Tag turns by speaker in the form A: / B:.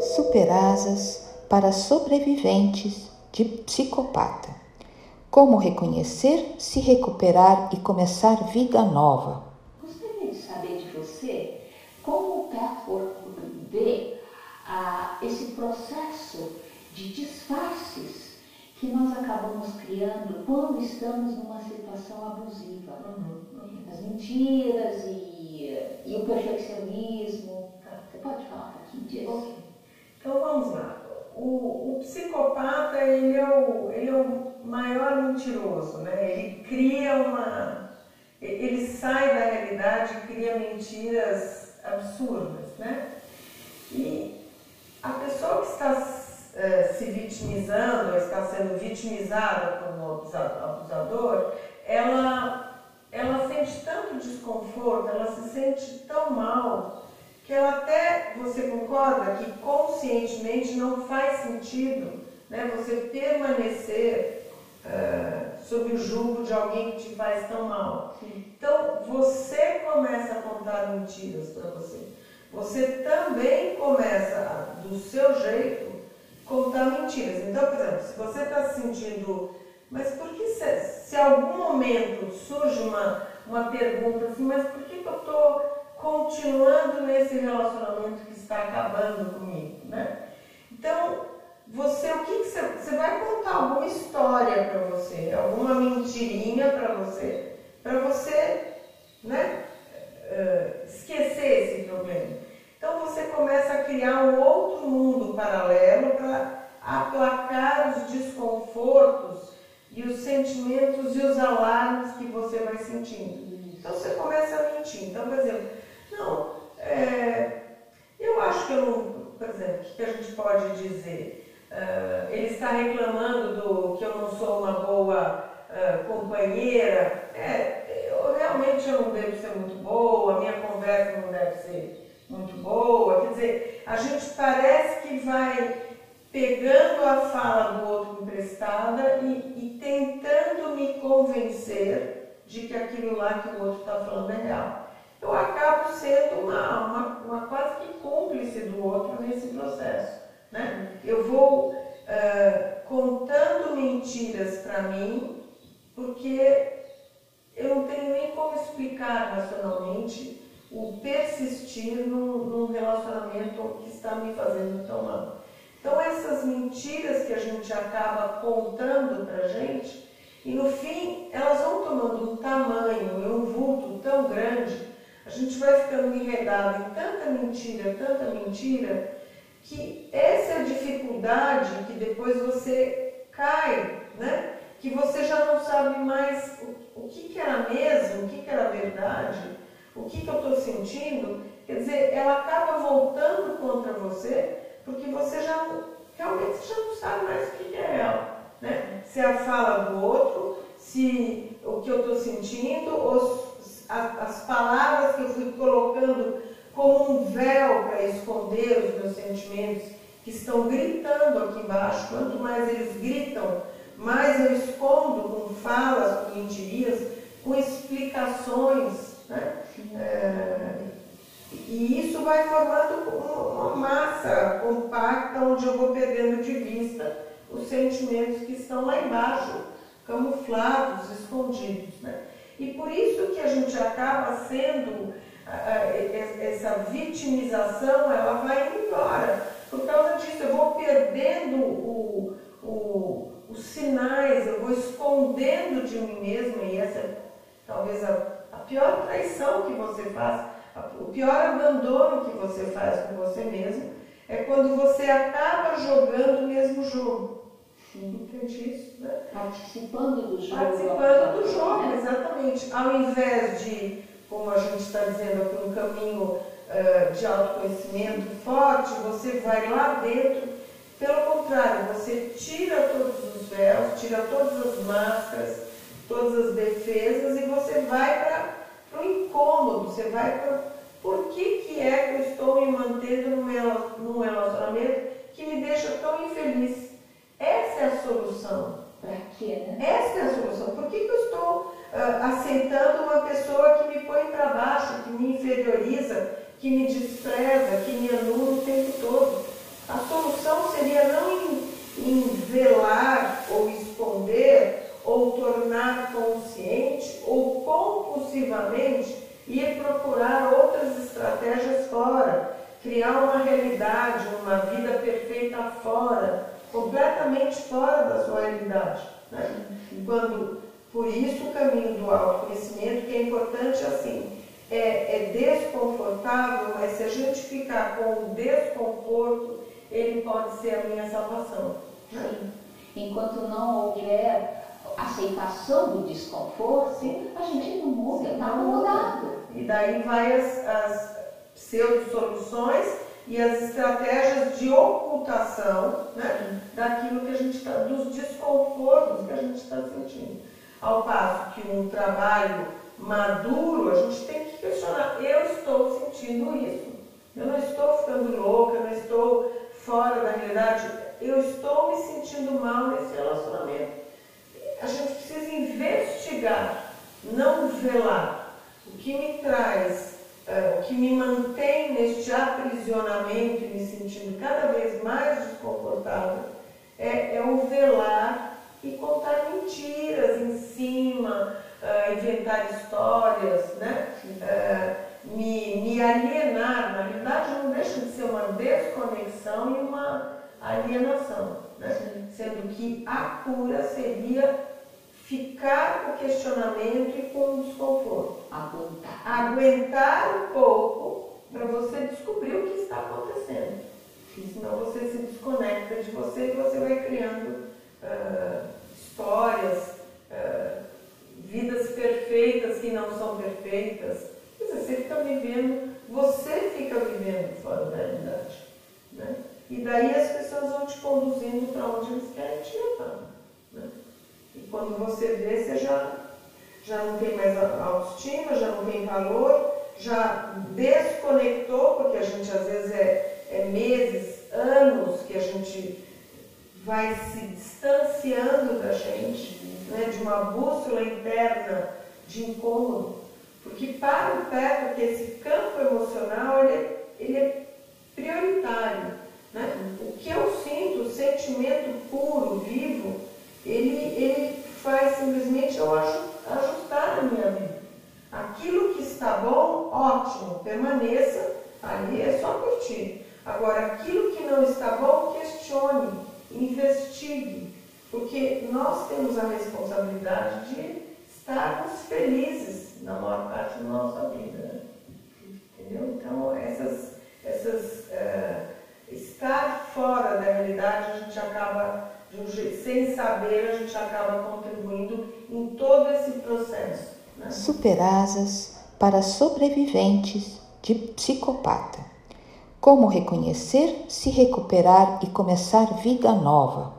A: Superasas para sobreviventes de psicopata. Como reconhecer, se recuperar e começar vida nova.
B: Gostaria de saber de você como por ver ah, esse processo de disfarces que nós acabamos criando quando estamos numa situação abusiva. Uhum. As mentiras e, e o perfeccionismo. Você pode falar um pouquinho disso?
C: O, o, psicopata ele é o, ele é o maior mentiroso, né? Ele cria uma. Ele sai da realidade e cria mentiras absurdas, né? E a pessoa que está é, se vitimizando, está sendo vitimizada por um abusador, ela, ela sente tanto desconforto, ela se sente tão mal que ela até, você concorda que conscientemente não faz sentido né, você permanecer uh, sob o jugo de alguém que te faz tão mal. Então você começa a contar mentiras para você. Você também começa, do seu jeito, contar mentiras. Então, por exemplo, se você está se sentindo, mas por que se, se algum momento surge uma, uma pergunta assim, mas por que, que eu estou continuando nesse relacionamento que está acabando comigo, né? Então, você, o que, que você, você vai contar alguma história para você, alguma mentirinha para você, para você, né, uh, esquecer esse problema. Então você começa a criar um outro mundo paralelo para aplacar os desconfortos e os sentimentos e os alarmes que você vai sentindo. Então você começa a mentir. Então, por exemplo, não, é, eu acho que eu não, por exemplo, o que a gente pode dizer? Uh, ele está reclamando do que eu não sou uma boa uh, companheira. É, eu, realmente eu não devo ser muito boa, a minha conversa não deve ser muito boa. Quer dizer, a gente parece que vai pegando a fala do outro emprestada e, e tentando me convencer de que aquilo lá que o outro está falando é real eu acabo sendo uma, uma, uma, quase que cúmplice do outro nesse processo. Né? Eu vou uh, contando mentiras para mim, porque eu não tenho nem como explicar racionalmente o persistir num, num relacionamento que está me fazendo tão mal. Então essas mentiras que a gente acaba contando para gente, e no fim elas vão tomando um tamanho e um vulto tão grande a gente vai ficando enredado em tanta mentira, tanta mentira, que essa é a dificuldade que depois você cai, né? Que você já não sabe mais o, o que, que era mesmo, o que, que era verdade, o que, que eu estou sentindo. Quer dizer, ela acaba voltando contra você, porque você já realmente já não sabe mais o que, que é ela. Né? Se é a fala do outro, se o que eu estou sentindo, ou as palavras que eu fui colocando como um véu para esconder os meus sentimentos que estão gritando aqui embaixo. Quanto mais eles gritam, mais eu escondo com falas, com mentirias, com explicações. Né? É, e isso vai formando uma massa compacta onde eu vou perdendo de vista os sentimentos que estão lá embaixo, camuflados, escondidos. E por isso que a gente acaba sendo, essa vitimização, ela vai embora. Por causa disso, eu vou perdendo o, o, os sinais, eu vou escondendo de mim mesma, e essa é talvez a, a pior traição que você faz, o pior abandono que você faz com você mesmo, é quando você acaba jogando o mesmo jogo. Né?
B: Participando do jogo.
C: Participando do jogo, né? exatamente. Ao invés de, como a gente está dizendo aqui, um caminho uh, de autoconhecimento forte, você vai lá dentro. Pelo contrário, você tira todos os véus, tira todas as máscaras, todas as defesas e você vai para o incômodo, você vai para por que, que é que eu estou me mantendo num relacionamento que me deixa tão infeliz? Essa é a solução.
B: Para quê, né?
C: Essa é a solução. Por que, que eu estou uh, aceitando uma pessoa que me põe para baixo, que me inferioriza, que me despreza, que me anula o tempo todo? A solução seria não em, em velar ou esconder ou tornar consciente ou compulsivamente ir procurar outras estratégias fora, criar uma realidade, uma vida perfeita fora completamente fora da sua realidade. Né? Quando, por isso o caminho do autoconhecimento, que é importante assim, é, é desconfortável, mas se a gente ficar com o desconforto, ele pode ser a minha salvação.
B: Né? Enquanto não houver aceitação do desconforto, Sim. a gente não muda, está mudado.
C: E daí vai as, as pseudo-soluções e as estratégias de ocultação né, daquilo que a gente está, dos desconfortos que a gente está sentindo. Ao passo que um trabalho maduro, a gente tem que questionar, eu estou sentindo isso. Eu não estou ficando louca, eu não estou fora da realidade, eu estou me sentindo mal nesse relacionamento. A gente precisa investigar, não velar. O que me traz, uh, o que me mantém neste aprisionamento e me sentindo cada vez mais desconfortável é, é o velar e contar mentiras em cima, uh, inventar histórias, né? Uh, me, me alienar. Na realidade, não deixa de ser uma desconexão e uma alienação. Né? Sendo que a cura seria ficar com o questionamento e com o desconforto.
B: Aguentar.
C: Aguentar um pouco para você descobrir o que está acontecendo. Senão você se desconecta de você e você vai criando uh, histórias, uh, vidas perfeitas que não são perfeitas. Quer dizer, você fica vivendo, você fica vivendo fora da realidade. Né? E daí as pessoas vão te conduzindo para onde eles querem te levar. E quando você vê, você já, já não tem mais autoestima, já não tem valor, já desconectou, porque a gente às vezes é, é meses, anos que a gente vai se distanciando da gente, né, de uma bússola interna de incômodo. Porque para o pé, porque esse campo emocional ele, é, ele é prioritário. Né? O que eu sinto, o sentimento puro, vivo, ele, ele faz simplesmente eu ajustar a minha vida. Aquilo que está bom, ótimo, permaneça, ali é só curtir. Agora, aquilo que não está bom, questione, investigue, porque nós temos a responsabilidade de estarmos felizes na maior parte da nossa vida. Né? Entendeu? Então, essas, essas uh, estar fora da realidade, a gente acaba sem saber, a gente acaba contribuindo em todo esse processo. Né?
A: Superasas para sobreviventes de psicopata. Como reconhecer, se recuperar e começar vida nova.